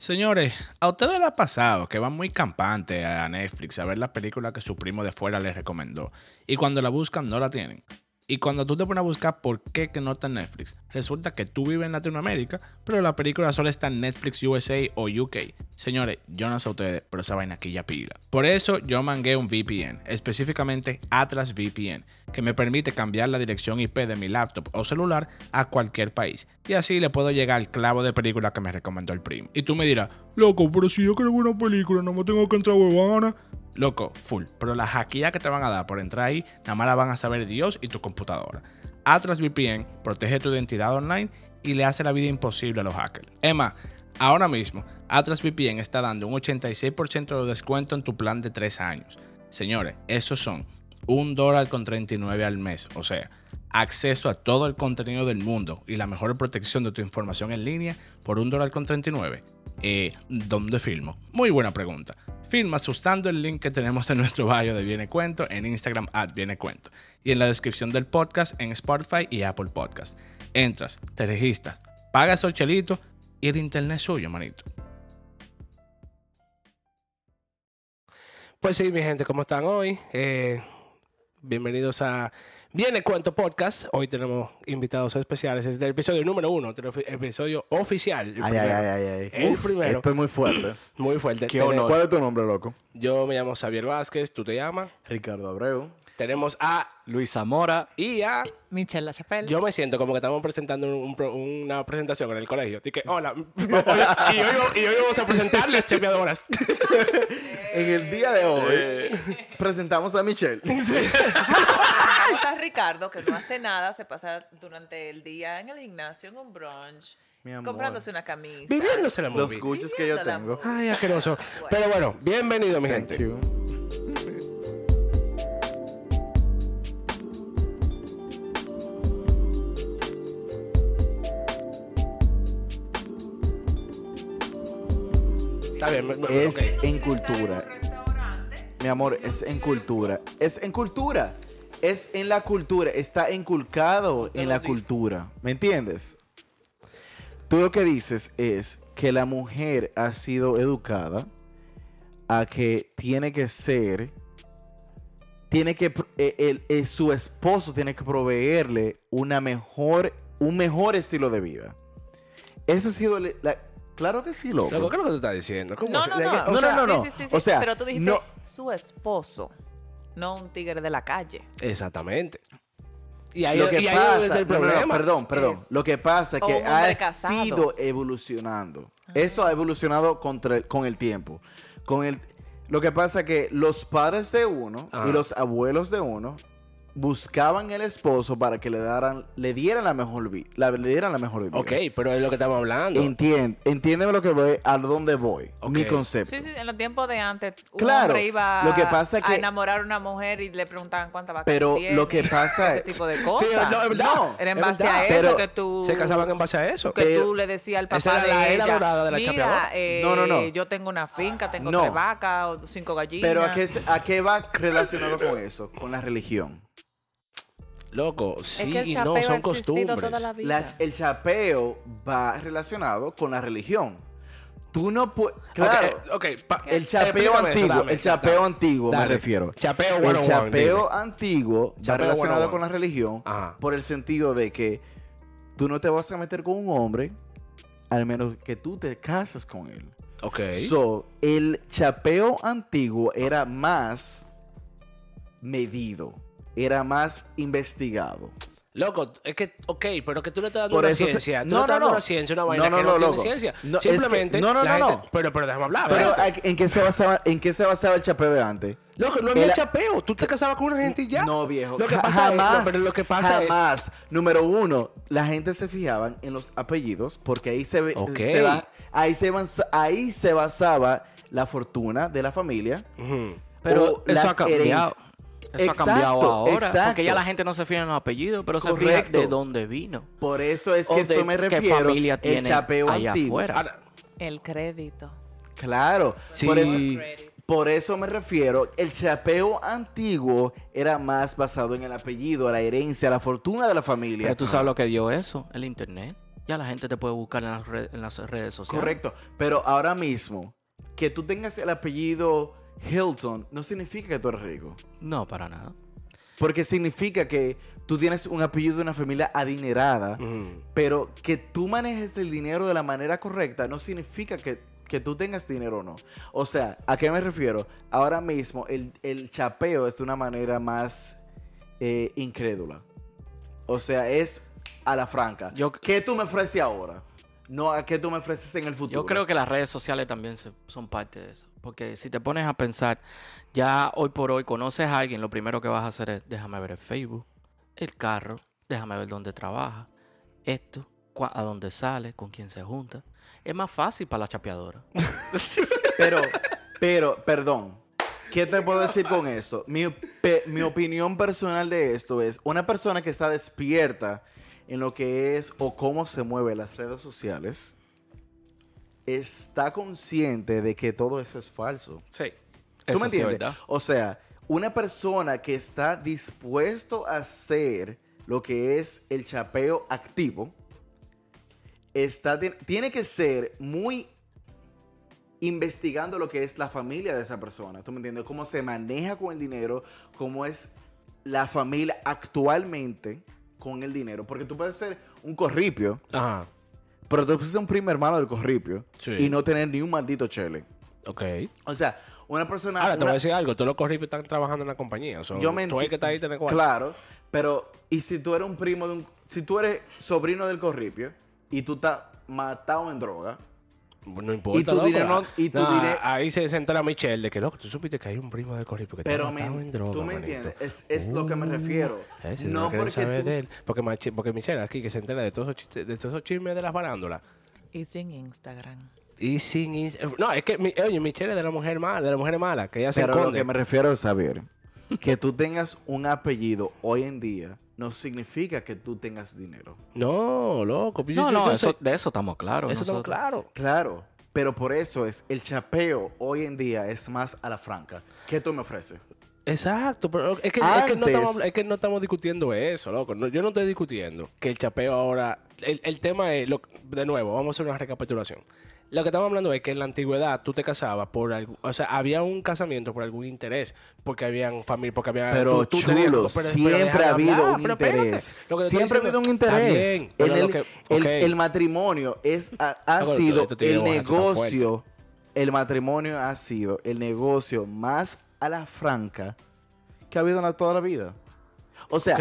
Señores, a ustedes les ha pasado que van muy campantes a Netflix a ver la película que su primo de fuera les recomendó y cuando la buscan no la tienen. Y cuando tú te pones a buscar por qué que no está en Netflix, resulta que tú vives en Latinoamérica, pero la película solo está en Netflix USA o UK. Señores, yo no sé ustedes, pero esa vaina aquí ya pila. Por eso yo mangué un VPN, específicamente Atlas VPN, que me permite cambiar la dirección IP de mi laptop o celular a cualquier país. Y así le puedo llegar al clavo de película que me recomendó el primo. Y tú me dirás, loco, pero si yo quiero una película, no me tengo que entrar huevona. Loco, full. Pero la hackeada que te van a dar por entrar ahí, nada más la van a saber Dios y tu computadora. Atlas VPN protege tu identidad online y le hace la vida imposible a los hackers. Emma, ahora mismo, Atlas VPN está dando un 86% de descuento en tu plan de 3 años. Señores, esos son un dólar con 39 al mes. O sea, acceso a todo el contenido del mundo y la mejor protección de tu información en línea por un dólar con 39. Eh, ¿Dónde filmo? Muy buena pregunta. Filmas usando el link que tenemos en nuestro bio de Viene Cuento en Instagram at Viene Cuento y en la descripción del podcast en Spotify y Apple Podcast. Entras, te registras, pagas el chelito y el internet es suyo, manito. Pues sí, mi gente, ¿cómo están hoy? Eh, bienvenidos a Viene Cuento Podcast. Hoy tenemos invitados especiales. Es del episodio número uno, del episodio oficial. El Ay, ay, primero. ay, ay, ay. El Uf, primero. Esto es muy fuerte. Muy fuerte. Qué honor. ¿Cuál es tu nombre, loco? Yo me llamo Xavier Vázquez, tú te llamas. Ricardo Abreu. Tenemos a Luis Zamora. y a. Michelle La Chapelle. Yo me siento como que estamos presentando un- un pro- una presentación en el colegio. Así que, hola. hola, y, hoy, y hoy vamos a presentarles chequeadoras. En el día de hoy presentamos a Michelle. Presentamos a Ricardo, que no hace nada, se pasa durante el día en el gimnasio, en un brunch, Mi amor. comprándose una camisa. Viviéndose la Los movie. cuchos que yo Viviendo la tengo. movie. Ay, asqueroso. Pero bueno, bienvenido, mi Thank gente. you. Está bien. me- me- Es ok. en cultura. Mi amor, es en cultura. Es en cultura. Es en la cultura. Está inculcado en la cultura. ¿Me entiendes? Tú lo que dices es que la mujer ha sido educada a que tiene que ser, tiene que, eh, el- eh, su esposo tiene que proveerle una mejor, un mejor estilo de vida. Ese ha sido, el- la- claro que sí, loco. Loco, ¿qué es lo que tú estás diciendo? ¿Cómo No, no, ¿De no. No, O sea, no, no. Sí, sí, sí, sí, O sea, pero tú dijiste no- su esposo, no un tigre de la calle. Exactamente. Y ahí, lo que y ahí pasa, es el no, no, no, problema. perdón, perdón. Es- Lo que pasa es que ha casado. Ah. sido evolucionando. Eso ha evolucionado contra el- con el tiempo. Con el, lo que pasa es que los padres de uno Ajá. y los abuelos de uno buscaban el esposo para que le daran, le dieran la mejor vida, le dieran la mejor vida. Ok, pero es lo que estamos hablando. Entiende, entiéndeme lo que voy, a dónde voy, mi concepto. Sí, sí, en los tiempos de antes, un Claro, hombre iba lo que pasa a que- enamorar a una mujer y le preguntaban cuánta vaca Pero tiene, lo que pasa ese es- tipo de Sí, cosas. no, es. No, Era en base verdad. a eso Pero que tú... Se casaban en base a eso. que Pero- tú le decías al papá Esa era de la era ella, dorada de la mira, chapeadora". eh, No, no, no. yo tengo una finca, tengo No. tres vacas o cinco gallinas. Pero ¿a qué, se- ¿a qué va relacionado con eso? Con la religión. Loco, es sí que el y no, son costumbres. toda la vida. La- el chapeo va relacionado con la religión. Tú no puedes. Claro. Ok, ok, pa- El chapeo eso, antiguo, dame, el chapeo dame. antiguo me Dale. refiero. Chapeo El 101, chapeo antiguo va Chapeo relacionado 101. con la religión Ajá. por el sentido de que tú no te vas a meter con un hombre al menos que tú te cases con él. Ok. So, el chapeo antiguo era más medido, era más investigado. Loco, es que, ok, pero que tú le estás dando Por una se- ciencia. Tú No, le estás no, dando no. una ciencia, una vaina No, no, que no, no, tiene loco. ciencia. No, es que- Simplemente, no, no, la no, gente- no. Pero, pero déjame hablar. Pero espérate. ¿en qué se basaba, en qué se basaba el chapeo de antes? Loco, no había chapeo. Tú te casabas con una gente y ya. No, viejo. Lo que pasa jamás, es, pero lo que pasa es, jamás. Número uno, la gente se fijaban en los apellidos porque ahí se, ve- Ok. se va- ahí se basa- ahí se basaba la fortuna de la familia. Pero eso ha cambiado. Eso Exacto, ha cambiado ahora. exacto. Porque ya la gente no se fija en los apellidos, pero se Correcto. fija de dónde vino. Por eso es O que de eso me qué refiero. familia el tiene chapeo allá antiguo. afuera. El crédito. Claro. Sí. Por eso, por eso me refiero. El chapeo antiguo era más basado en el apellido, la herencia, la fortuna de la familia. Pero tú sabes lo que dio eso, el internet. Ya la gente te puede buscar en las, red- en las redes sociales. Correcto. Pero ahora mismo, que tú tengas el apellido Hilton no significa que tú eres rico. No, para nada. Porque significa que tú tienes un apellido de una familia adinerada, Ujú. pero que tú manejes el dinero de la manera correcta no significa que, que tú tengas dinero o no. O sea, ¿a qué me refiero? Ahora mismo el, el chapeo es de una manera más eh, incrédula. O sea, es a la franca. Yo- ¿Qué tú me ofreces ahora? No a qué tú me ofreces en el futuro. Yo creo que las redes sociales también se- son parte de eso. Porque si te pones a pensar, ya hoy por hoy conoces a alguien, lo primero que vas a hacer es, déjame ver el Facebook, el carro, déjame ver dónde trabaja, esto, a dónde sale, con quién se junta. Es más fácil para la chapeadora. Pero, pero, perdón. ¿Qué te puedo decir con eso? Mi, mi opinión personal de esto es, una persona que está despierta en lo que es o cómo se mueven las redes sociales, está consciente de que todo eso es falso. Sí. ¿Tú Eso me sí entiendes? verdad. o sea, una persona que está dispuesto a hacer lo que es el chapeo activo, está, ti- tiene que ser muy investigando lo que es la familia de esa persona. ¿Tú me entiendes? Cómo se maneja con el dinero, cómo es la familia actualmente con el dinero. Porque tú puedes ser un corripio, Ajá. pero tú puedes ser un primo hermano del corripio Sí. y no tener ni un maldito chele. Ok. O sea, una persona... Ahora, te voy a decir algo. Todos los corripios están trabajando en la compañía. So, Yo me tú enti- que está ahí cuarto. Claro, pero ¿y si tú eres un primo de un... Si tú eres sobrino del corripio y tú estás matado en droga, No importa. Y tu loco. dinero no- y tu Nah, dinero- Ahí se, entera Michelle de que, loco, tú supiste que hay un primo de corripio que pero matado en droga, tú me manito. entiendes, es, es lo que me Uh, refiero. ese no porque tú... de él. Porque, Machi- porque Michelle aquí que se entera de todos esos, chistes- de todos esos chismes de las farándulas. Y sin Instagram. Y sin... ins- No, es que, oye, Michelle es de la mujer mala, de la mujer mala, que ella se Pero lo que me refiero es saber que tú tengas un apellido hoy en día no significa que tú tengas dinero. No, loco. yo- No, yo- no, yo eso, de eso estamos claros. Eso estamos nosotros. claro. Claro, pero por eso es el chapeo hoy en día es más a la franca. ¿Qué tú me ofreces? Exacto, pero es que, es que no, estamos, es que no estamos discutiendo eso, loco. No, yo no estoy discutiendo que el chapeo ahora... El, el tema es, lo- de nuevo, vamos a hacer una recapitulación. Lo que estamos hablando es que en la antigüedad tú te casabas por algo, o sea, había un casamiento por algún interés, porque habían familia, porque había Pero tú- tú tenías- chulo, pero- pero siempre ha habido hablar, un pero interés. Siempre ha habido un interés. En el, que- el- ok. el matrimonio es, ha, sido el negocio. El matrimonio ha sido el negocio más a la franca que ha habido en la- toda la vida. O sea,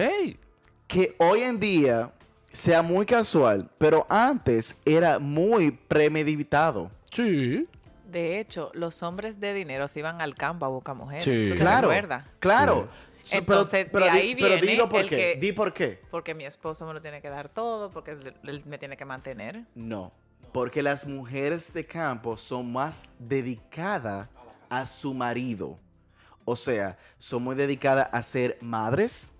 que hoy en día sea muy casual, pero antes era muy premeditado. Sí. De hecho, los hombres de dinero se iban al campo a buscar mujeres. Sí. ¿Tú te Claro, recuerdas? claro. So, Entonces, de di- ahí pero viene dilo por el qué. que- Di por qué. Porque mi esposo me lo tiene que dar todo, porque él, él me tiene que mantener. No, porque las mujeres de campo son más dedicadas a su marido. O sea, son muy dedicadas a ser madres,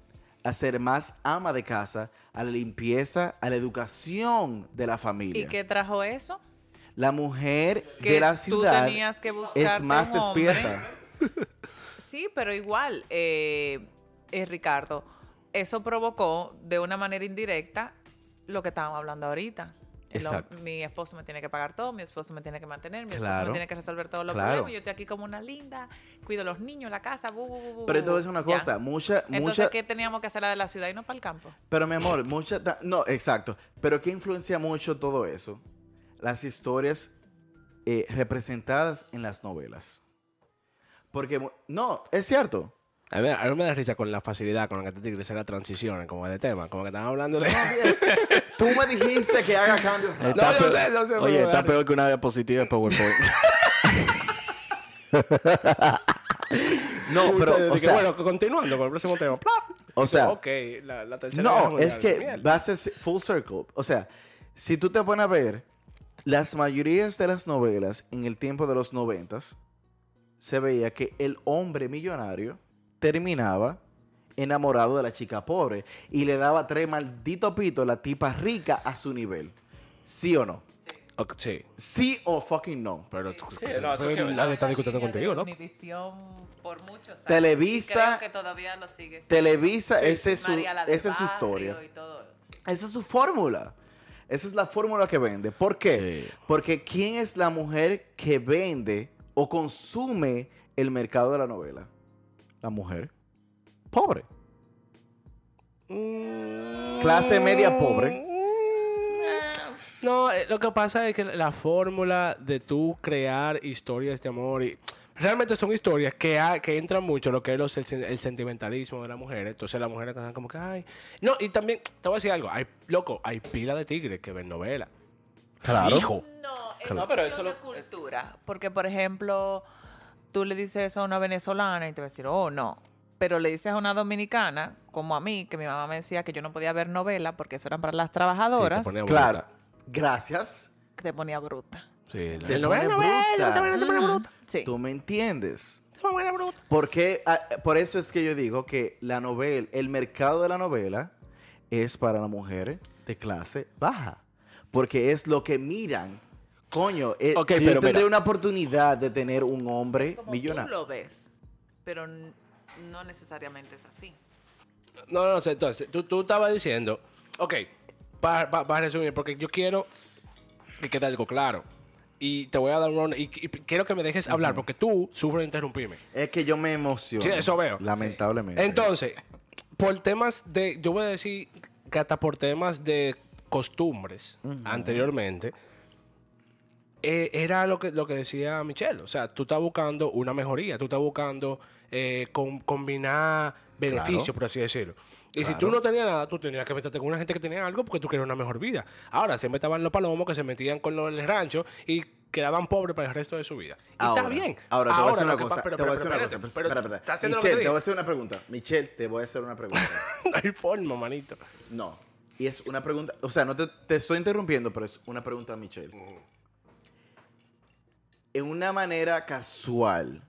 a ser más ama de casa, a la limpieza, a la educación de la familia. ¿Y qué trajo eso? La mujer Que de la tú ciudad tenías que es más despierta. Sí, pero igual, eh, eh, Ricardo, eso provocó de una manera indirecta lo que estábamos hablando ahorita. Mi esposo me tiene que pagar todo, mi esposo me tiene que mantener, mi esposo me tiene que resolver todos los Claro. problemas. Yo estoy aquí como una linda, cuido a los niños, la casa, bu, bu, bu, Pero decir una Ya. cosa, mucha, Entonces, mucha, ¿qué teníamos que hacer la de la ciudad y no para el campo? Pero mi amor, mucha... No, exacto. Pero ¿qué influencia mucho todo eso? Las historias eh, representadas en las novelas. Porque, no, es cierto. A mí, a mí me da risa con la facilidad con la que te tigres la transiciones, como de tema, como que están hablando de... Tú me dijiste que haga cambios. No, yo sé, yo sé, Oye, está peor que una diapositiva de PowerPoint. No, pero, o sea, bueno, continuando con el próximo tema. ¡plap! o sea, ok, la, la tercera no, mundial, es que mierda. va a ser full circle. O sea, si tú te pones a ver, las mayorías de las novelas en el tiempo de los noventas, se veía que el hombre millonario terminaba enamorado de la chica pobre y le daba tres malditos pitos a la tipa rica a su nivel. ¿Sí o no? Sí, ¿Sí o fucking no? pero, Sí, pero nadie está discutiendo contigo, ¿no? Univisión por muchos años. Televisa- Creo que todavía lo sigue. Televisa, esa es su, esa es su historia. Esa es su fórmula. Esa es la fórmula que vende. ¿Por qué? Sí. Porque ¿quién es la mujer que vende o consume el mercado de la novela? La mujer pobre. Clase media pobre. No, eh, lo que pasa es que la fórmula de tú crear historias de amor y realmente son historias que, ha- que entran mucho en lo que es los- el, sen- el sentimentalismo de la mujer. Entonces las mujeres están como que, ay. No, y también, te voy a decir algo. Hay, loco, hay pila de tigres que ven novelas. Claro. Fijo. No, es No, pero es eso una lo- cultura. Porque, por ejemplo, tú le dices eso a una venezolana y te va a decir, oh, no. Pero le dices a una dominicana, como a mí, que mi mamá me decía que yo no podía ver novela porque eso eran para las Sí, trabajadoras, te ponía Claro. bruta. Gracias. que te ponía bruta. Sí, Te el novela, pone novela, bruta. te te pone bruta. Sí. ¿Tú me entiendes? Te pone bruta. Porque, ah, por eso es que yo digo que la novela, el mercado de la novela es para las mujeres de clase baja. Porque es lo que miran. Coño, eh, Ok, yo pero tendré mira. una oportunidad de tener un hombre Como tú millonario. lo ves, pero no necesariamente es así. No, no, no, sé, entonces, tú, tú estabas diciendo, ok, para resumir, porque yo quiero que quede algo claro. Y te voy a dar un y, y quiero que me dejes hablar, porque tú sufres de interrumpirme. Es que yo me emociono. Sí, eso veo. Lamentablemente. Entonces, por temas de, yo voy a decir que hasta por temas de costumbres anteriormente, eh, era lo que, lo que decía Michelle. O sea, tú estás buscando una mejoría, tú estás buscando eh, com- combinar beneficios, Claro. por así decirlo. Y si tú no tenías nada, tú tenías que meterte con una gente que tenía algo porque tú querías una mejor vida. Ahora, siempre estaban los palomos que se metían con los del rancho y quedaban pobres para el resto de su vida. Y Ahora, está bien. Ahora, te voy a lo una cosa. pero- te voy a decir una cosa. Michelle, te voy a hacer una pregunta. Michelle, te voy a hacer una pregunta. No hay forma, manito. No. Y es una pregunta. O sea, no te, te estoy interrumpiendo, pero es una pregunta Michelle. En una manera casual,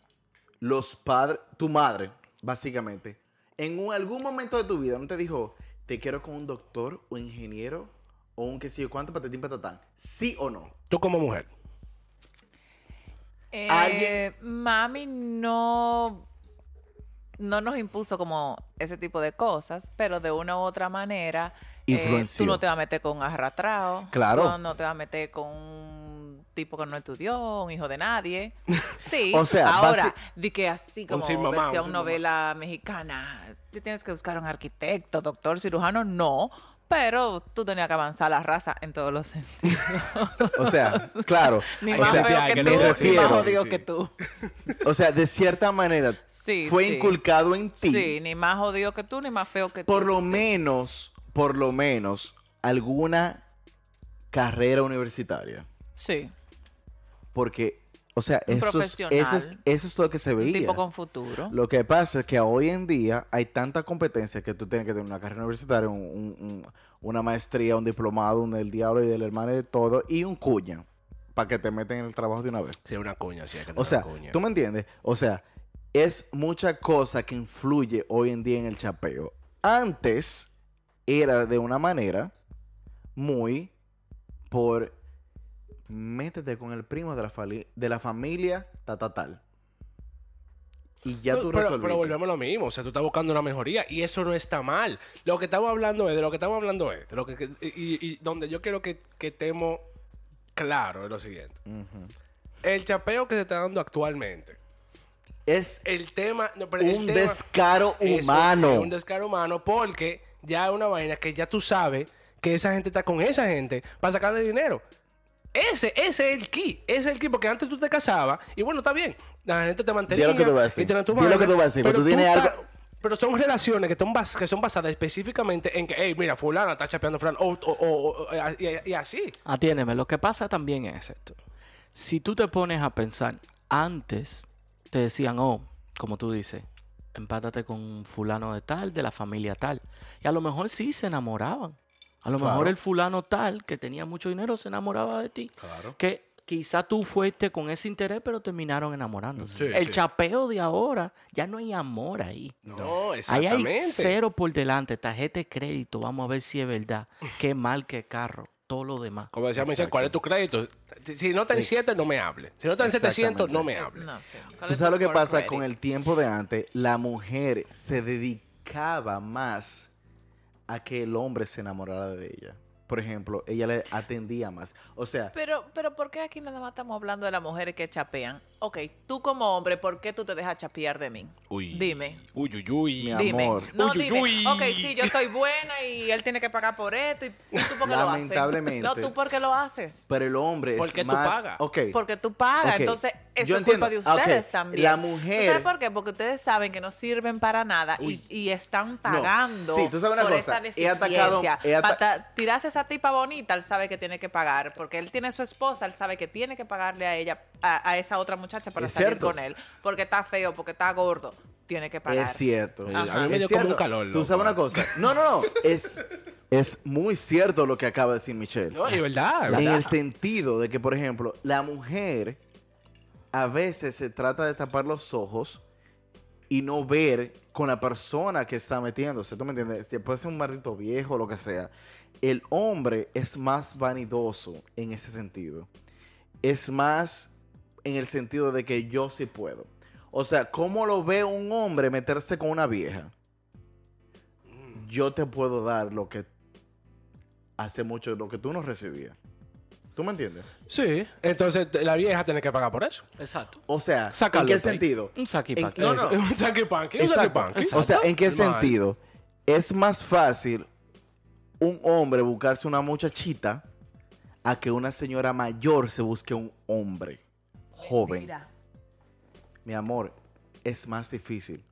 los padres, tu madre, básicamente, en un- algún momento de tu vida, ¿no te dijo, te quiero con un doctor o ingeniero o un qué sé yo cuánto patatín patatán? ¿Sí o no? Tú como mujer. Eh, Alguien- Mami no, no nos impuso como ese tipo de cosas, pero de una u otra manera, eh, tú no te vas a meter con un arrastrado. Claro. Tú no te vas a meter con un tipo que no estudió, un hijo de nadie. Sí. O sea, ahora, di que así como mamá, un versión sin mamá. novela mexicana, te tienes que buscar un arquitecto, doctor, cirujano, no. Pero tú tenías que avanzar la raza en todos los sentidos. O sea, claro. Ni o más sea, feo que que tú, ni más jodido Sí. que tú. o sea, de cierta manera, Sí, fue sí. inculcado en ti. Sí, ni más jodido que tú, ni más feo que por tú. lo Sí. menos, por lo menos, alguna carrera universitaria. Sí, Porque, o sea, eso es, eso, es, eso es lo que se veía. tipo con futuro. Lo que pasa es que hoy en día hay tanta competencia que tú tienes que tener una carrera universitaria, un- un- un- una maestría, un diplomado, un del diablo y del hermano y de todo, y un cuña para que te meten en el trabajo de una vez. Sí, una cuña, sí, hay que O tener sea, una cuña. ¿tú me entiendes? O sea, es mucha cosa que influye hoy en día en el chapeo. Antes era de una manera muy por métete con el primo de la, de la familia ta, ta, tal. Y ya No, tú pero, resolviste. pero volvemos a lo mismo. O sea, tú estás buscando una mejoría y eso no está mal. Lo que estamos hablando es, de lo que estamos hablando es, de lo que, y, y donde yo quiero que, que estemos claro es lo siguiente. El chapeo que se está dando actualmente. Es El tema... no, pero el un tema descaro es un- humano. es un descaro humano porque ya es una vaina que ya tú sabes que esa gente está con esa gente para sacarle dinero. Ese, ese es el key. Ese es el key porque antes tú te casabas y bueno, está bien. La gente te mantenía. Lo que tú vas a decir. y Di lo que tú vas a decir, pero tú tienes algo- Pero son relaciones que, están bas- que son basadas específicamente en que, hey, mira, fulana está chapeando a fulano, o, o- o- o- y, y así. Atiéndeme, lo que pasa también es esto. Si tú te pones a pensar, antes te decían, oh, como tú dices, empátate con fulano de tal, de la familia tal. Y a lo mejor sí se enamoraban. A lo mejor el fulano tal, que tenía mucho dinero, se enamoraba de ti. Claro. Que quizá tú fuiste con ese interés, pero terminaron enamorándose. Sí, el sí. chapeo de ahora, ya no hay amor ahí. No, Ahí exactamente. hay cero por delante, tarjeta de crédito, vamos a ver si es verdad. Qué mal que carro, todo lo demás. Como decía Michelle, ¿cuál es tu crédito? Si- no está en 7, no me hable. Si no está en 700, no me hable. No. ¿Tú sabes lo que pasa con el tiempo de antes? La mujer se dedicaba más a que el hombre se enamorara de ella. por ejemplo, ella le atendía más. O sea, Pero, pero ¿por qué aquí nada más estamos hablando de las mujeres que chapean? Ok, tú como hombre, ¿por qué tú te dejas chapear de mí? Uy. Dime. Uy, uy, uy. Mi Dime. amor. No, Uy, uy, dime. uy. Ok, sí, yo estoy buena y él tiene que pagar por esto. ¿Y, tú por qué lo haces? Lamentablemente. No, tú por qué lo haces. pero el hombre ¿Por es qué tú más... pagas? Ok. Porque tú pagas. Ok. Entonces, eso Yo es culpa entiendo. de ustedes Ok. también. La ¿Tú mujer- sabes por qué? Porque ustedes saben que no sirven para nada y, y están pagando Sí, tú sabes una por cosa. esa He atacado- deficiencia. he ata- Para tirarse esa tipa bonita, él sabe que tiene que pagar. Porque él tiene su esposa, él sabe que tiene que pagarle a ella, a, a esa otra muchacha para Es salir cierto. con él. Porque está feo, porque está gordo. Tiene que pagar. Es cierto. A mí me dio como un calor, Tú sabes una cosa. No, no, no. Es, es muy cierto lo que acaba de decir Michelle. No, es verdad. en verdad. el sentido de que, por ejemplo, la mujer a veces se trata de tapar los ojos y no ver con la persona que está metiéndose. ¿Tú me entiendes? Si Puede ser un maldito viejo o lo que sea. El hombre es más vanidoso en ese sentido. Es más en el sentido de que yo sí puedo. O sea, ¿cómo lo ve un hombre meterse con una vieja? Yo te puedo dar lo que hace mucho, lo que tú no recibías. ¿Tú me entiendes? Sí. Entonces la vieja tiene que pagar por eso. Exacto. O sea, Sácalo ¿en qué sentido? Un saqui En- paqui. no, no. Un saque panqui, un Exacto. saque panqui. O sea, ¿en qué sentido? Es más fácil un hombre buscarse una muchachita a que una señora mayor se busque un hombre joven. Mira. Mi amor, es más difícil.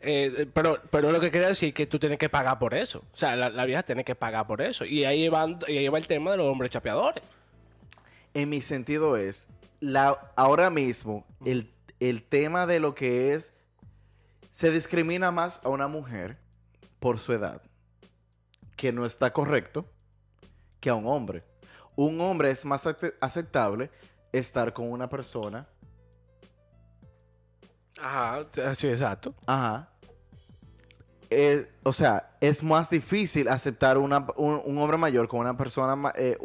Eh, eh, pero, pero lo que quería decir es que tú tienes que pagar por eso. O sea, la, la vieja tiene que pagar por eso. Y ahí, van, y ahí va el tema de los hombres chapeadores. En mi sentido es, la, ahora mismo, el, el tema de lo que es, se discrimina más a una mujer por su edad, que no está correcto, que a un hombre. Un hombre es más ace- aceptable estar con una persona, Ajá, sí, exacto. ajá. Eh, o sea, es más difícil aceptar una- un, un hombre mayor con una persona, eh,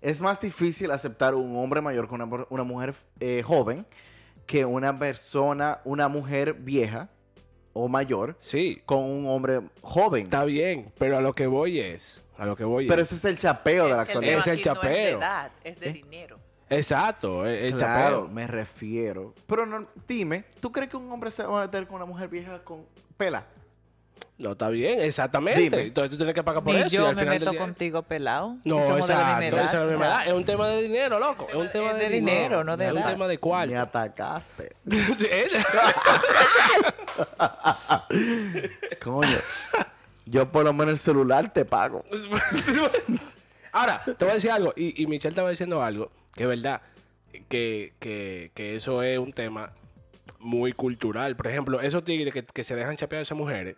es más difícil aceptar un hombre mayor con una, una mujer eh, joven que una persona, una mujer vieja o mayor Sí, con un hombre joven. está bien, pero a lo que voy es. A lo que voy Pero es. ese es el chapeo de la actualidad. Es el no es de chapeo. edad, es de ¿Eh? dinero. Exacto, el, el claro, chapeo. me refiero. Pero no, dime, ¿tú crees que un hombre se va a meter con una mujer vieja con pela? No, está bien, exactamente. Dime. Entonces tú tienes que pagar por Ni eso. y yo al me final meto día- contigo pelado. No, somos de la misma exacto. edad, esa es la misma edad. Es un tema de dinero, loco. Es un tema es de, de dinero, no de Es un edad. tema de Me cuarto. atacaste. Coño. Yo por lo menos el celular te pago. Ahora, te voy a decir algo. Y, y Michelle estaba diciendo algo que es verdad. Que, que, que eso es un tema muy cultural. Por ejemplo, esos tigres que, que se dejan chapear a esas mujeres.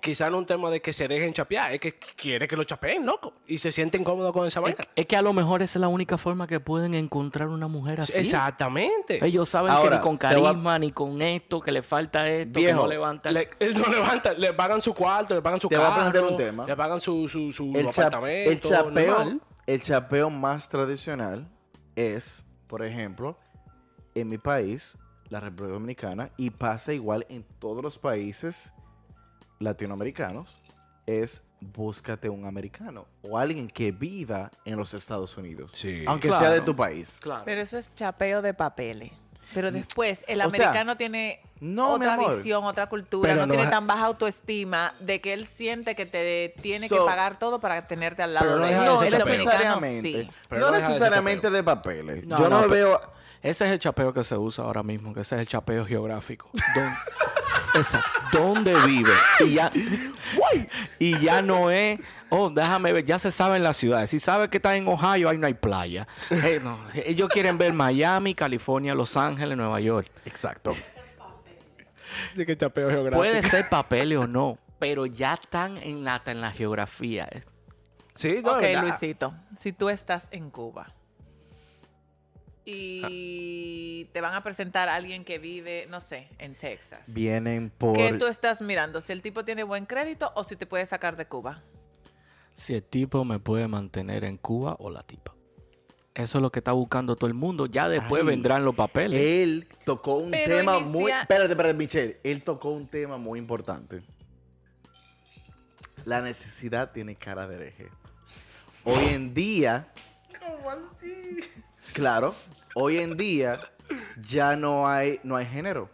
Quizá no un tema de que se dejen chapear, es que quiere que lo chapeen, loco. Y se sienten cómodos con esa Es, vaina. es que a lo mejor esa es la única forma que pueden encontrar una mujer así. Exactamente. Ellos saben Ahora, que ni con a- carisma, ni con esto, que le falta esto, que no levanta. Le, él no levanta, le pagan su cuarto, le pagan su Te voy a carro, plantear un tema. le pagan su, su, su El, cha- apartamento. el chapeo, normal. el chapeo más tradicional es, por ejemplo, en mi país, la República Dominicana, y pasa igual en todos los países latinoamericanos, es búscate un americano o alguien que viva en los Estados Unidos. Sí. Aunque Claro. sea de tu país. Claro. Pero eso es chapeo de papeles. Pero después, el O sea, americano tiene no, otra visión, otra cultura, Pero no, no tiene tan baja autoestima de que él siente que te tiene que pagar todo para tenerte al lado Pero no de él. de No, el chapeo. dominicano necesariamente. sí. Pero no de necesariamente chapeo. de papeles. No, Yo no, veo. Ese es el chapeo que se usa ahora mismo, que ese es el chapeo geográfico. Exacto. ¿Dónde vive? Y ya, y ya no es, oh, déjame ver, ya se sabe en las ciudades. Si sabe que está en Ohio, ahí no hay playa. Eh, no, ellos quieren ver Miami, California, Los Ángeles, Nueva York. Exacto. De que chapeo geográfico. Puede ser papeles o no, pero ya están en la, en la geografía. Sí, no, ok, ¿verdad? Luisito, si tú estás en Cuba y te van a presentar a alguien que vive, no sé, en Texas. Vienen por. ¿Qué tú estás mirando? ¿Si el tipo tiene buen crédito o si te puede sacar de Cuba? Si el tipo me puede mantener en Cuba o la tipa. Eso es lo que está buscando todo el mundo. Ya después Ay. vendrán los papeles. Él tocó un Pero tema inicia- muy. Espérate, espérate, Michelle. Él tocó un tema muy importante. la necesidad tiene cara de hereje. Hoy en día, claro, hoy en día ya no hay, no hay género.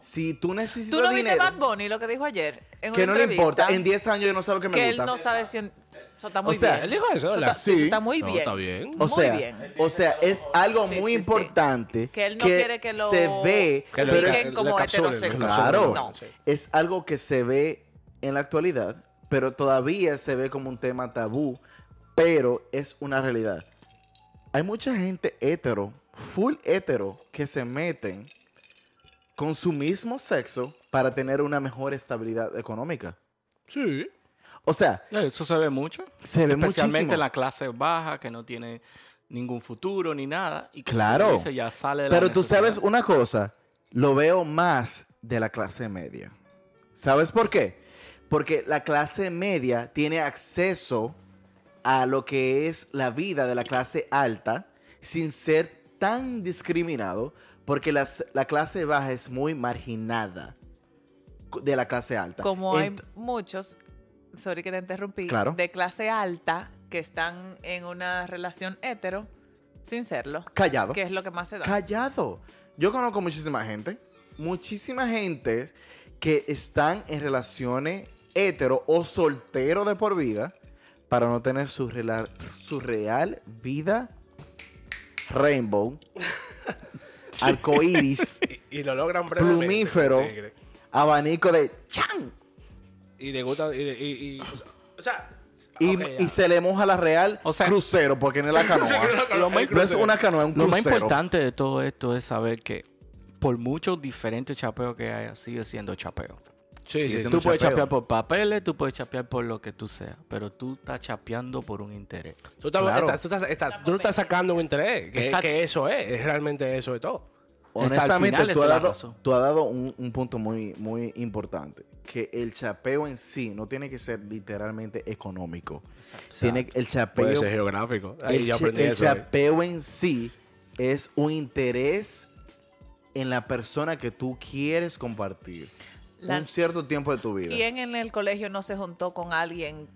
Si tú necesitas ¿Tú no viste dinero, Bad Bunny lo que dijo ayer? En que una no le entrevista? importa, en 10 años yo no sé lo que me que él no sabe si... en- Eso está muy sea, bien. Él dijo eso, ¿verdad? está, sí, está muy No, bien. está bien. O muy sea, bien. o sea, es algo Sí, muy sí, sí. importante Que él no quiere que lo se ve, Que lo pero encapsulen, es, como encapsulen, heterosexual. lo claro, encapsulen, No. sí. es algo que se ve en la actualidad, pero todavía se ve como un tema tabú, pero es una realidad. Hay mucha gente hetero, full hetero, que se meten con su mismo sexo para tener una mejor estabilidad económica. Sí. O sea, Eso se ve mucho. se ve Especialmente muchísimo. en la clase baja, que no tiene ningún futuro ni nada. Y Claro. ya sale de la Pero tú sabes una cosa, lo veo más de la clase media. ¿Sabes por qué? Porque la clase media tiene acceso a lo que es la vida de la clase alta sin ser tan discriminado, porque las- la clase baja es muy marginada de la clase alta. Como hay muchos, sorry que te interrumpí, Claro. de clase alta que están en una relación hetero sin serlo. Callado. Que es lo que más se da. Callado. Yo conozco muchísima gente, muchísima gente que están en relaciones hetero o soltero de por vida para no tener su, rela- su real vida rainbow, arcoíris, Y, y lo logran brevemente. plumífero, Sí, que- abanico de chan. Y le gusta. Y, y- y- o sea, o sea, Y, se le moja la real O sea- crucero, porque no es la canoa. Lo más no es una canoa, es un Lo más importante de todo esto es saber que por muchos diferentes chapeos que haya, sigue siendo chapeo. Sí, sí. Tú puedes chapeo. chapear por papeles, tú puedes chapear por lo que tú seas, pero tú estás chapeando por un interés. Tú estás, Claro. estás- tú estás- estás- tú estás sacando un interés. Que, Exacto. que eso es. Es realmente eso de todo. Honestamente, tú, has dado, tú has dado un, un punto muy, muy importante. Que el chapeo en sí no tiene que ser literalmente económico. Tiene, el chapeo, Puede ser geográfico. Ahí el, yo cha- aprendí el eso. ahí. chapeo en sí es un interés en la persona que tú quieres compartir. La- un cierto tiempo de tu vida. ¿Quién en el colegio no se juntó con alguien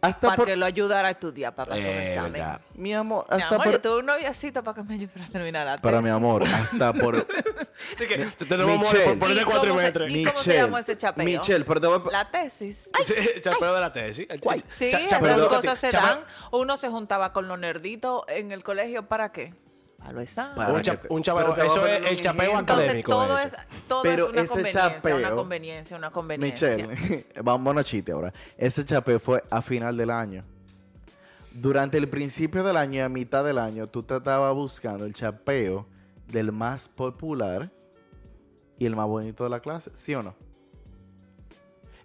Hasta para por, que lo ayudara a estudiar para pasar un Eh, examen? verdad. mi amor, Mi hasta amor, por, yo tuve un noviacito para que me ayudara a terminar la para mi tesis. amor, hasta por que te tenemos Michelle. por ponerle ¿Y cuatro cómo se- metres. y cómo se llamó ese chapeo? Michelle, pero te voy a- La tesis. Sí, el chapeo de la tesis. El Sí, cha- esas cosas se dan. Uno se juntaba con los nerditos en el colegio, ¿para qué? Exámenes. Para Un, cha- un chapeo. a Eso es el chapeo académico. todo es, todo Pero es una ese conveniencia, una chapeo- conveniencia, una conveniencia. Michelle, vamos a chiste ahora. Ese chapeo fue a final del año. Durante el principio del año y a mitad del año, tú te estabas buscando el chapeo del más popular y el más bonito de la clase, ¿sí o no?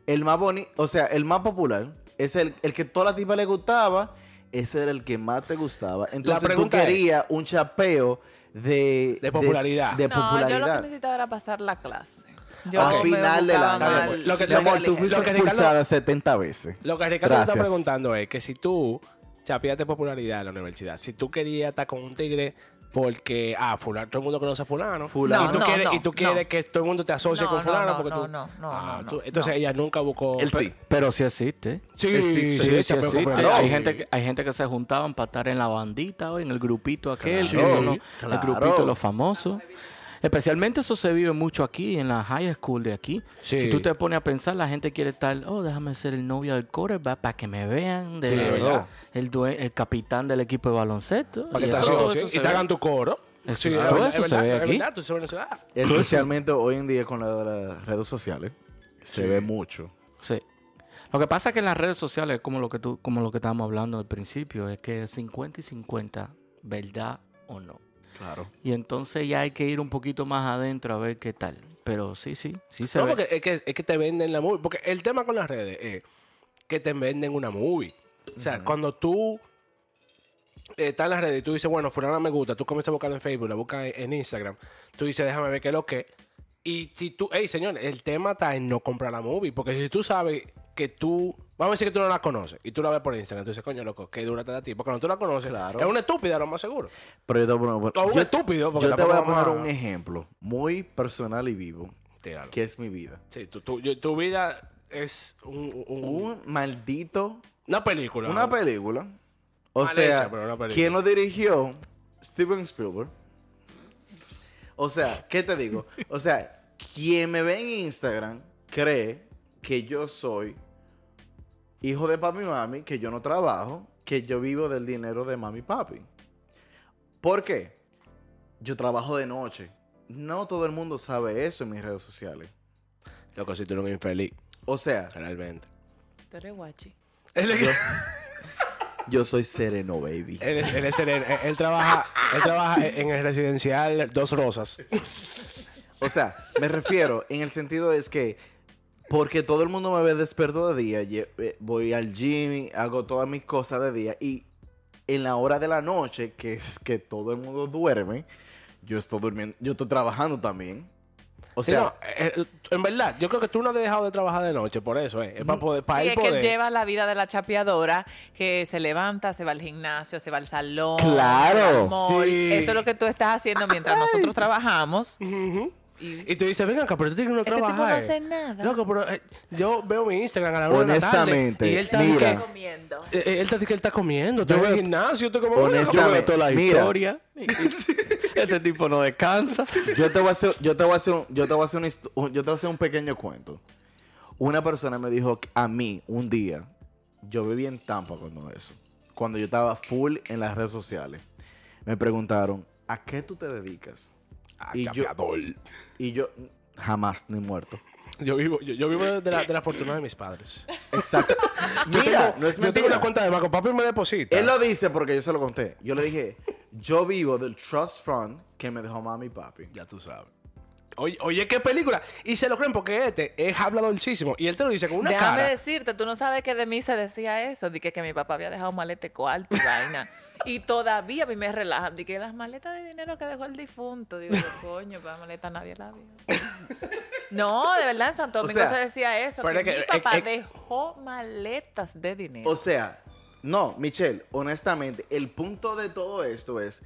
El más bonito, o sea, el más popular es el, el que toda la tipa le gustaba, ese era el que más te gustaba. Entonces tú pregunta es- querías un chapeo de, De popularidad. De, no, yo lo que necesitaba era pasar la clase. A no me final del buscaba año. mal Está bien, lo que- lo tú fuiste lo que Ricardo- expulsada 70 veces. Lo que Ricardo te está Gracias. preguntando es que si tú chapeaste popularidad en la universidad, si tú querías estar con un tigre porque, ah, fulano, todo el mundo conoce a fulano, Fulano. y tú No, quieres, no, y tú no. quieres que todo el mundo te asocie No, con no, fulano no, porque no, tú... no, no, Ah, no, tú- no, entonces no. ella nunca buscó... Él sí. Pero sí existe. Sí, Existe. Sí, sí, chapeo existe. Hay, Sí. gente que, hay gente que se juntaban para estar en la bandita, hoy, en el grupito aquel, Claro, claro. el grupito de los famosos. Especialmente eso se vive mucho aquí, en la high school de aquí. Sí. Si tú te pones a pensar, la gente quiere estar, oh, déjame ser el novio del quarterback para que me vean, de, Sí, ¿verdad? el, el capitán del equipo de baloncesto. Para que Y te eso- y te hagan tu coro. Eso Sí, todo eso es se ve aquí. Especialmente hoy en día con la las redes sociales. Se ve mucho. Sí. Lo que pasa es que en las redes sociales, como lo que tú, como lo que estábamos hablando al principio, es que es 50 y 50, verdad o no. Claro. Y entonces ya hay que ir un poquito más adentro a ver qué tal. Pero sí, sí, sí se No, ve. porque es que, es que te venden la movie. Porque el tema con las redes es que te venden una movie. O sea, cuando tú eh, estás en las redes y tú dices, bueno, fulana me gusta, tú comienzas a buscar en Facebook, la buscas en, en Instagram, tú dices, déjame ver qué es lo que. Y si tú, hey, señor, el tema está en no comprar la movie. Porque si tú sabes que tú, vamos a decir que tú no la conoces y tú la ves por Instagram, tú dices, coño, loco, qué dura te da ti. Porque cuando tú la conoces, Claro. es una estúpida, lo más seguro. Pero yo te voy a poner, O un yo- estúpido, porque yo te voy a poner un ejemplo muy personal y vivo, Tíralo. que es mi vida. Sí, tu, tu- yo- tu vida es un, un- Un maldito una película. Una película. O Mal sea, hecha, pero una película. ¿quién lo dirigió? Steven Spielberg. O sea, ¿qué te digo? O sea, quien me ve en Instagram cree que yo soy hijo de papi y mami, que yo no trabajo, que yo vivo del dinero de mami y papi. ¿Por qué? Yo trabajo de noche. No todo el mundo sabe eso en mis redes sociales. Loco, si tú eres un infeliz, O sea, realmente. Tú eres guachi. Es- yo soy sereno, baby. él es- él es sereno. Él, él trabaja, él trabaja en el residencial Dos Rosas. O sea, me refiero en el sentido es que porque todo el mundo me ve despierto de día, eh, voy al gym, hago todas mis cosas de día y en la hora de la noche, que es que todo el mundo duerme, yo estoy durmiendo, yo estoy trabajando también. O Sí, sea, no, eh, eh, en verdad, yo creo que tú no has dejado de trabajar de noche por eso, ¿eh? Es para poder. Para Sí, es que él lleva la vida de la chapeadora, que se levanta, se va al gimnasio, se va al salón. Claro. se va al mall. Sí. Eso es lo que tú estás haciendo mientras nosotros trabajamos. Ujú. Y Y tú dices, venga acá, pero tú tienes que no Este tipo no trabajar. hace nada. Loco, pero eh, yo veo mi Instagram a la hora de la tarde. Honestamente, Y él está comiendo. eh, eh, él está que él está comiendo. Tú Yo en el gimnasio, tú como. Honestamente, Yo veo toda la Mira. historia. Este tipo no descansa. yo te voy a hacer, yo te voy a hacer, un- yo te voy a hacer un- yo te voy a hacer un pequeño cuento. Una persona me dijo a mí un día, yo viví en Tampa cuando eso, cuando yo estaba full en las redes sociales, me preguntaron, ¿a qué tú te dedicas? Ah, y yo-. Y yo, jamás ni muerto. Yo vivo, yo, yo vivo de la, de la fortuna de mis padres. Exacto. Mira, tengo- no es Yo tengo mentira. una cuenta de banco. Papi me deposita. Él lo dice porque yo se lo conté. Yo le dije, yo vivo del trust fund que me dejó mami y papi. Ya tú sabes. Oye, oye, qué película. Y se lo creen porque este es habladorcísimo. Y él te lo dice con una Déjame cara. decirte, tú no sabes que de mí se decía eso, de que, que mi papá había dejado malete cuarto y vaina. Y todavía a mí me relajan, que las maletas de dinero que dejó el difunto. Digo, coño, para maleta nadie la vio. No, de verdad, en Santo Domingo sea, se decía eso. Que mi que- papá es- dejó maletas de dinero. O sea, no, Michelle, honestamente, el punto de todo esto es,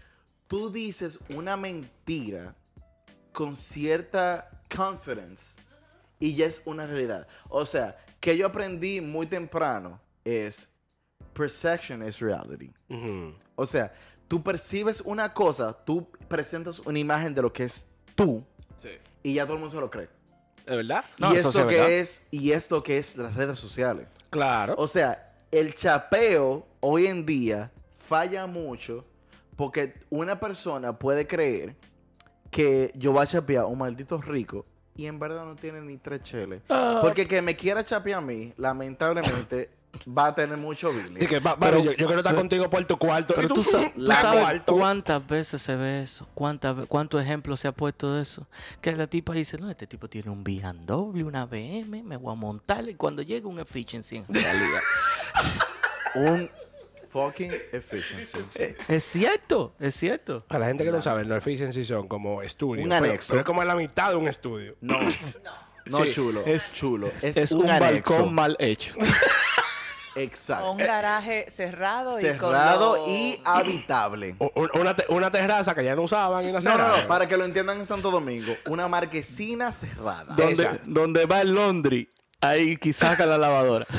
tú dices una mentira con cierta confidence y ya es una realidad. O sea, que yo aprendí muy temprano es perception is reality. O sea, tú percibes una cosa, tú presentas una imagen de lo que es tú Sí. y ya todo el mundo se lo cree. ¿De verdad? No, y eso sí esto verdad. que es y esto que es las redes sociales. Claro. O sea, el chapeo hoy en día falla mucho porque una persona puede creer que yo voy a chapear a un maldito rico y en verdad no tiene ni tres cheles. Ah. Porque que me quiera chapear a mí, lamentablemente, va a tener mucho billing. Dije, va- Pero- yo, yo quiero estar contigo por tu cuarto. Pero tú, sa- tú la sabes cuarto. cuántas veces se ve eso, cuántas cuántos ejemplos se ha puesto de eso. Que la tipa dice, no, este tipo tiene un BMW, una BM, me voy a montar. Y cuando llega un efficiency en realidad. Un fucking efficiency. es cierto, es cierto. Para la gente que no sabe, los efficiency son como estudios. Un pero- anexo. Pero es como la mitad de un estudio. No, no Sí, chulo. es- Es chulo. Es, Es, un, un, balcón mal hecho. Exacto. Un garaje cerrado, y con Cerrado lo- y habitable. O- Una, te- una terraza que ya no usaban y una No, no, no, para que lo entiendan en Santo Domingo, una marquesina cerrada. donde, donde va el laundry, ahí que saca la lavadora.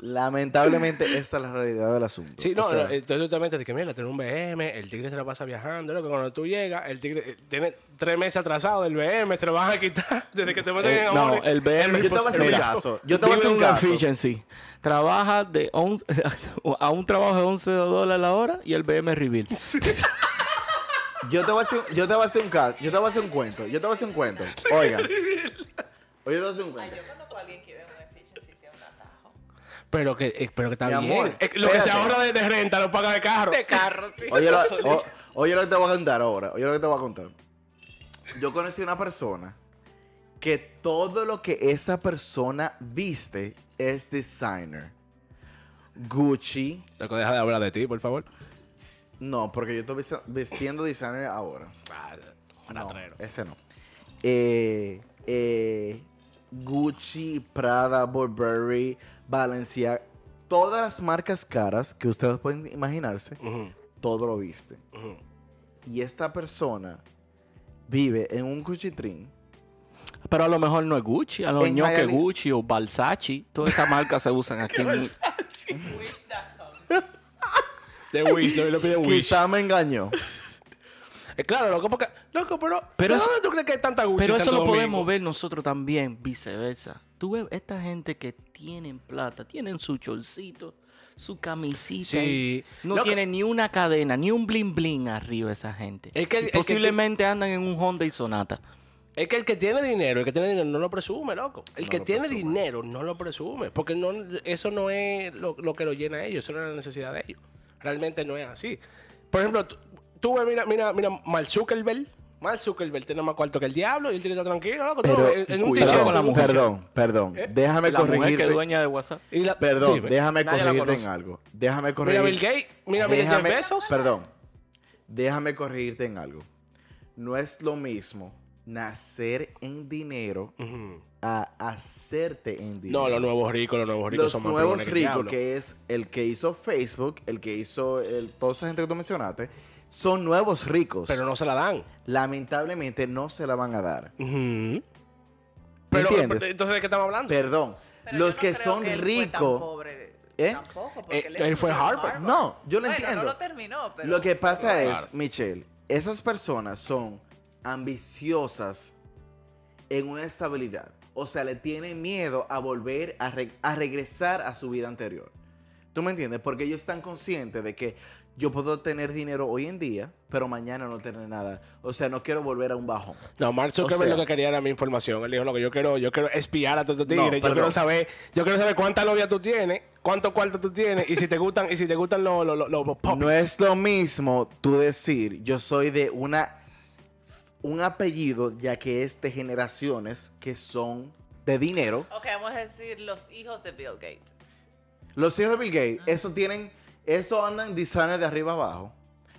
Lamentablemente, esta es la realidad del asunto. Sí, no, O sea, no, entonces tú también te dices, mira, tiene un BM, el tigre se la pasa viajando, loco, cuando tú llegas, el tigre eh, tiene tres meses atrasado del BM, se lo van a quitar desde que te meten Eh, en no, el BM. yo te voy a hacer un caso. Yo te voy a hacer un caso. efficiency. Trabaja de on- a un trabajo de 11 dólares la hora y el BM reveal. Yo te voy a hacer, yo te voy a hacer un caso. Yo te voy a hacer un cuento. Yo te voy a hacer un cuento. Oigan. Oye, yo te voy a hacer un cuento. Pero que, eh, pero que está Mi bien. amor, Eh, lo que se espérate. ahorra de, de renta lo paga de carro. De carro, sí. Oye lo, o- oye lo que te voy a contar ahora. Oye lo que te voy a contar. Yo conocí una persona que todo lo que esa persona viste es designer. Gucci. Loco, deja de hablar de ti, por favor. No, porque yo estoy vesti- vestiendo designer ahora. Ah, No, ratrero. ese no. Eh, eh, Gucci, Prada, Burberry, Balenciaga. Todas las marcas caras que ustedes pueden imaginarse, todo lo viste. Y esta persona vive en un cuchitrín Pero a lo mejor no es Gucci, a lo mejor que Gucci o Balsace. Todas esas marcas se usan aquí. en- De Wish, lo, lo pide Wish. Quizá me engañó. Eh, claro, loco, porque. Loco, pero. Pero eso- dónde tú crees que hay tanta Gucci? Pero eso lo podemos ver nosotros también, viceversa. Tú ves esta gente que tienen plata, tienen su chorcito, su camisita. Sí. No Loco. tienen ni una cadena, ni un bling bling arriba esa gente. Es que- Y es que posiblemente andan en un Honda y Sonata. Es que el que tiene dinero, el que tiene dinero no lo presume, loco. El No que tiene presume. dinero no lo presume. Porque no, eso no es lo, lo que lo llena a ellos, eso no es la necesidad de ellos. Realmente no es así. Por ejemplo, tú, ves, mira, mira, mira, Mark Zuckerberg. Mark Zuckerberg tiene más cuarto que el diablo y él tiene que estar tranquilo, loco. Pero, ves en un t-shirt, con la mujer. Perdón, perdón. ¿Eh? Déjame La mujer que dueña de WhatsApp. Y la- Perdón, dime. déjame corregirte en algo. Déjame Mira corregirte. Bill Gates, mira, mira déjame, Bezos. perdón. Déjame corregirte en algo. No es lo mismo nacer en dinero Ujú. a hacerte en dinero. No, los nuevos ricos, los nuevos ricos Los son más nuevos que ricos, diablo. que es el que hizo Facebook, el que hizo el, toda esa gente que tú mencionaste, son nuevos ricos. Pero no se la dan. Lamentablemente no se la van a dar. Pero, entiendes? entonces, ¿de qué estamos hablando? Perdón. Pero los yo no que son ricos. ¿Eh? Tampoco, porque Eh, él, él fue Harvard. No, yo lo Bueno, entiendo. no lo terminó, pero... Lo que pasa Claro. es, Michelle, esas personas son ambiciosas en una estabilidad. O sea, le tienen miedo a volver a, re- a regresar a su vida anterior. ¿Tú me entiendes? Porque ellos están conscientes de que yo puedo tener dinero hoy en día, pero mañana no tener nada. O sea, no quiero volver a un bajón. No, Mark Zuckerberg sea- lo que quería era mi información. Él dijo, lo que yo quiero, yo quiero espiar a todos No, tigres. yo quiero saber, yo quiero saber cuántas novias tú tienes, cuántos cuartos tú tienes, y si te gustan, y si te gustan los, los, los. No es lo mismo tú decir, yo soy de una un apellido, ya que es de generaciones que son de dinero. Ok, vamos a decir los hijos de Bill Gates. Los hijos de Bill Gates, eso tienen, eso andan designers de arriba abajo.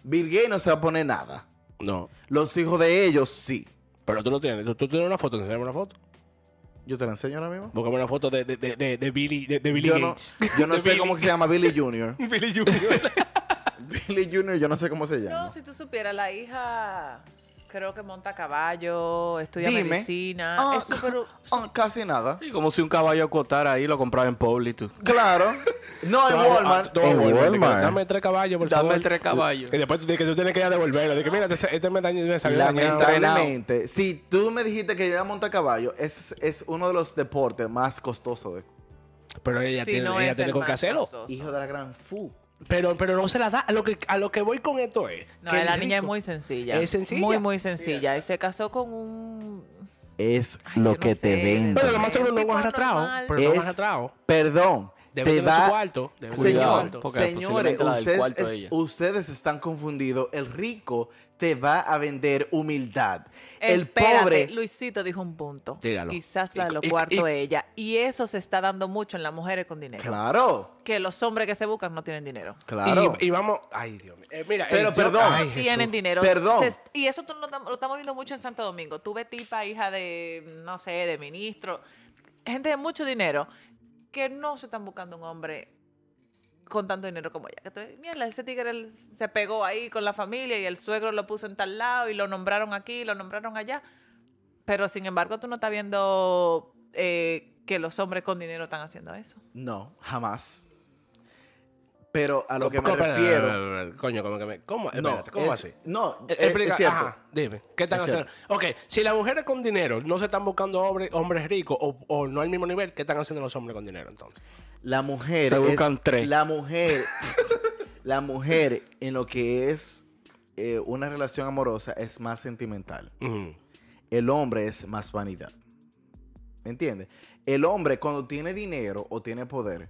Bill Gates no se va a poner nada. No. Los hijos de ellos sí. Pero tú lo tienes. Tú, tú tienes una foto, enséñame una foto. Yo te la enseño ahora mismo. Búscame una foto de, de, de, de, de Billy, de, de Billy Yo no, Gates. yo no sé Billy- cómo que se llama Billy Jr. Billy Jr. Billy Jr. yo no sé cómo se llama. No, si tú supieras, la hija creo que monta caballo, estudia Dime. medicina. Ah, es súper... ah, casi nada. Sí, como si un caballo acotara ahí y lo compraba en Publi, tú. Claro. No, en Walmart. En Walmart, Walmart. Dame tres caballos, por Dame favor. tres caballos. Y después tú, que tú tienes que ir a devolverlo. Dije, mira, este, este me, dañó- me salió dañado. Lamentablemente, si tú me dijiste que yo iba a montar caballo, ese es, es uno de los deportes más costosos. De, Pero ella Si tiene, no ella es tiene el con qué más hacerlo. costoso. hijo de la gran fu. Pero, pero no se la da. A lo, que, a lo que voy con esto es. No, que la niña es muy sencilla. ¿Es sencilla? Muy, muy sencilla. y se casó con un... Es Ay, lo no que sé, te venden. Pero lo más seguro no es arrastrado. Pero no es un Es- arrastrado. Perdón. Debe te tener su va- cuarto. Debe tener su Señor, cuarto. señores, ustedes, cuarto es- de ella. ustedes están confundidos. El rico te va a vender humildad. El pobre. Luisito dijo un punto. Tíralo. Quizás la de Y- los cuartos de ella. Y eso se está dando mucho en las mujeres con dinero. Claro, Que los hombres que se buscan no tienen dinero. claro. Y, y vamos. Ay, Dios mío. Eh, mira, Pero eh, yo- perdón. ay, no Jesús. tienen dinero. Perdón. Se- y eso tú lo, lo estamos viendo mucho en Santo Domingo. Tú ves tipa, hija de, no sé, de ministro, gente de mucho dinero, que no se están buscando un hombre con tanto dinero como ella. Que mierda, ese tigre se pegó ahí con la familia y el suegro lo puso en tal lado y lo nombraron aquí, lo nombraron allá. Pero sin embargo, tú no estás viendo eh, que los hombres con dinero están haciendo eso. No, jamás. Pero a lo que me ¿Cómo- espera, refiero. Coño, ¿cómo que me.? ¿Cómo? No, Espérate, ¿cómo es- así? No, Eh, es, explica, es cierto. ajá, dime, ¿qué están Es haciendo? Ok, si las mujeres con dinero no se están buscando hombres, hombres ricos o, o no al mismo nivel, ¿qué están haciendo los hombres con dinero entonces? La mujer. Se es- buscan tres. La mujer. la mujer en lo que es eh, una relación amorosa es más sentimental. El hombre es más vanidad. ¿Me entiendes? El hombre cuando tiene dinero o tiene poder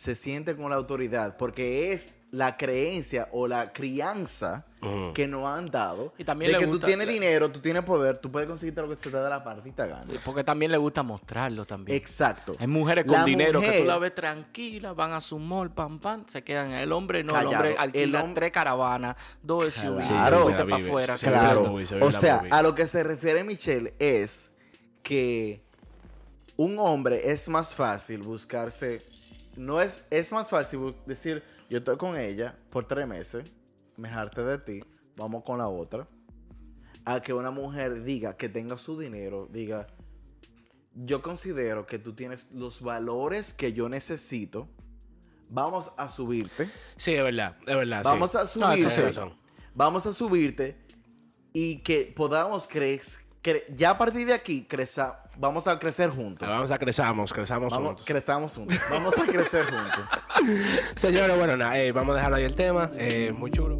se siente con la autoridad porque es la creencia o la crianza que nos han dado Y también de le que gusta- tú tienes dinero, tú tienes poder, tú puedes conseguirte lo que se te da la partita gana. Porque también le gusta mostrarlo también. Exacto. Hay mujeres con La dinero que tú la ves tranquila, van a su mall, pam, pam, se quedan. El hombre no, Callado. el hombre alquila El hom- tres caravanas, dos SUV, Claro. vete Se para afuera. se Claro. vive. se O sea, a lo que se refiere Michelle es que un hombre es más fácil buscarse. No es, es más fácil decir, yo estoy con ella por tres meses, me harté de ti, vamos con la otra. A que una mujer diga que tenga su dinero, diga, yo considero que tú tienes los valores que yo necesito. Vamos a subirte. Sí, es verdad, es verdad. Vamos sí. a No, eso subirte. sí, razón. vamos a subirte y que podamos ya a partir de aquí, creza, vamos a crecer juntos. Vamos a crezamos, crezamos Vamos, juntos. crezamos juntos. Vamos a crecer juntos. Señores, bueno, nada, eh, vamos a dejarlo ahí el tema. Eh, muy chulo.